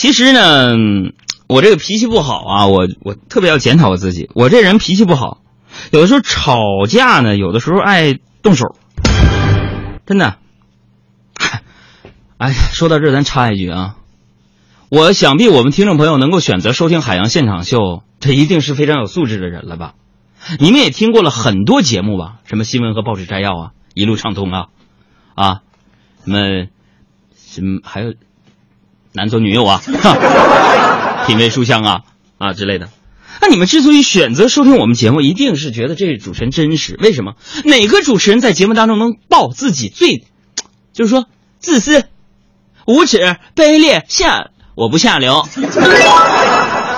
其实呢，我这个脾气不好啊，我我特别要检讨我自己，我这人脾气不好，有的时候吵架呢，有的时候爱动手，真的。哎，说到这，咱插一句啊，我想必我们听众朋友能够选择收听《海洋现场秀》，这一定是非常有素质的人了吧？你们也听过了很多节目吧？什么新闻和报纸摘要啊，一路畅通啊，啊，什么什么还有男左女右啊，品味书香啊啊之类的。那你们之所以选择收听我们节目，一定是觉得这主持人真实。为什么？哪个主持人在节目当中能爆自己最，就是说自私、无耻、卑劣、下我不下流，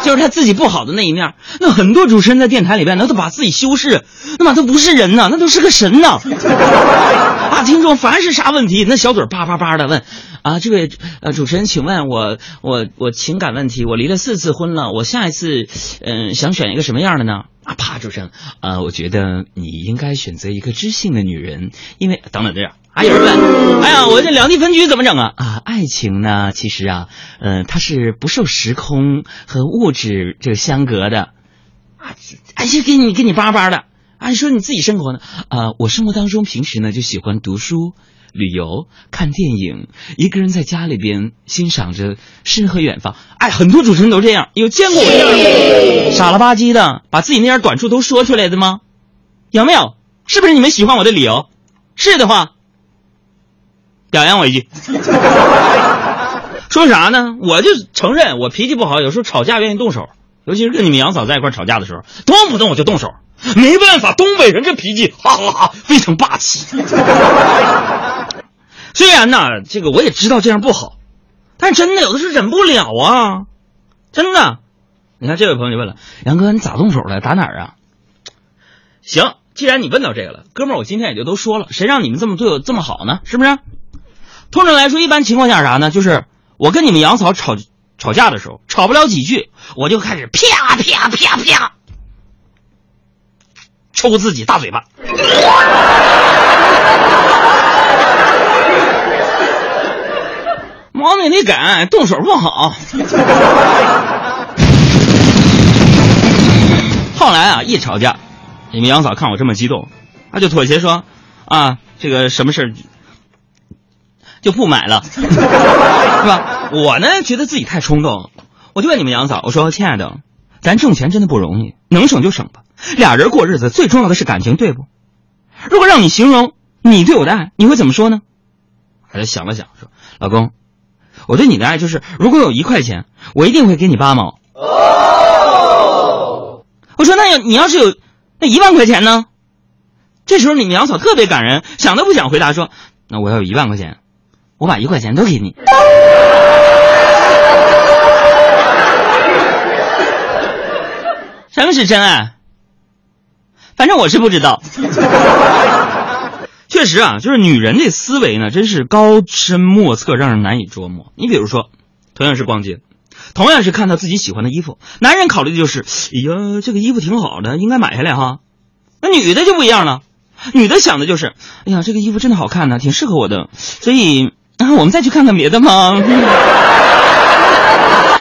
就是他自己不好的那一面。那很多主持人在电台里边，那都把自己修饰，那么都不是人呐，那都是个神呐。啊，听众凡是啥问题，那小嘴叭叭叭的问。啊，这位呃主持人，请问我我我情感问题，我离了四次婚了，我下一次嗯想选一个什么样的呢？啊，啪，主持人，呃，我觉得你应该选择一个知性的女人，因为等等这样，还有人问，哎呀，我这两地分居怎么整啊？啊，爱情呢，其实啊，呃，它是不受时空和物质这个相隔的，啊，哎呀，给你给你叭叭的，啊，你说你自己生活呢？啊，我生活当中平时呢就喜欢读书。旅游、看电影，一个人在家里边欣赏着诗和远方。哎，很多主持人都这样，有见过我这样的傻了吧唧的把自己那点短处都说出来的吗？有没有？是不是你们喜欢我的理由？是的话，表扬我一句。说啥呢？我就承认我脾气不好，有时候吵架愿意动手，尤其是跟你们杨嫂在一块吵架的时候，动不动我就动手。没办法，东北人这脾气，哈哈哈，非常霸气。虽然呢，这个我也知道这样不好，但真的有的是忍不了啊，真的。你看这位朋友就问了，杨哥，你咋动手了？打哪儿啊？行，既然你问到这个了，哥们儿，我今天也就都说了，谁让你们这么对我这么好呢？是不是？通常来说，一般情况下啥呢？就是我跟你们杨嫂吵吵架的时候，吵不了几句，我就开始啪啪啪啪抽自己大嘴巴。毛病得改，动手不好。后来啊，一吵架，你们杨嫂看我这么激动，她就妥协说：“啊，这个什么事儿就不买了，是吧？”我呢，觉得自己太冲动，我就问你们杨嫂：“我说，亲爱的，咱挣钱真的不容易，能省就省吧。俩人过日子最重要的是感情，对不？如果让你形容你对我的爱，你会怎么说呢？”她就想了想，说：“老公。”我对你的爱就是，如果有一块钱，我一定会给你八毛。哦，我说那要你要是有那一万块钱呢？这时候你们杨嫂特别感人，想都不想回答说：“那我要有一万块钱，我把一块钱都给你。”什么是真爱？反正我是不知道。确实啊，就是女人的思维呢，真是高深莫测，让人难以捉摸。你比如说，同样是逛街，同样是看到自己喜欢的衣服，男人考虑的就是，哎呀，这个衣服挺好的，应该买下来哈。那女的就不一样了，女的想的就是，哎呀，这个衣服真的好看呢，挺适合我的，所以，我们再去看看别的吗？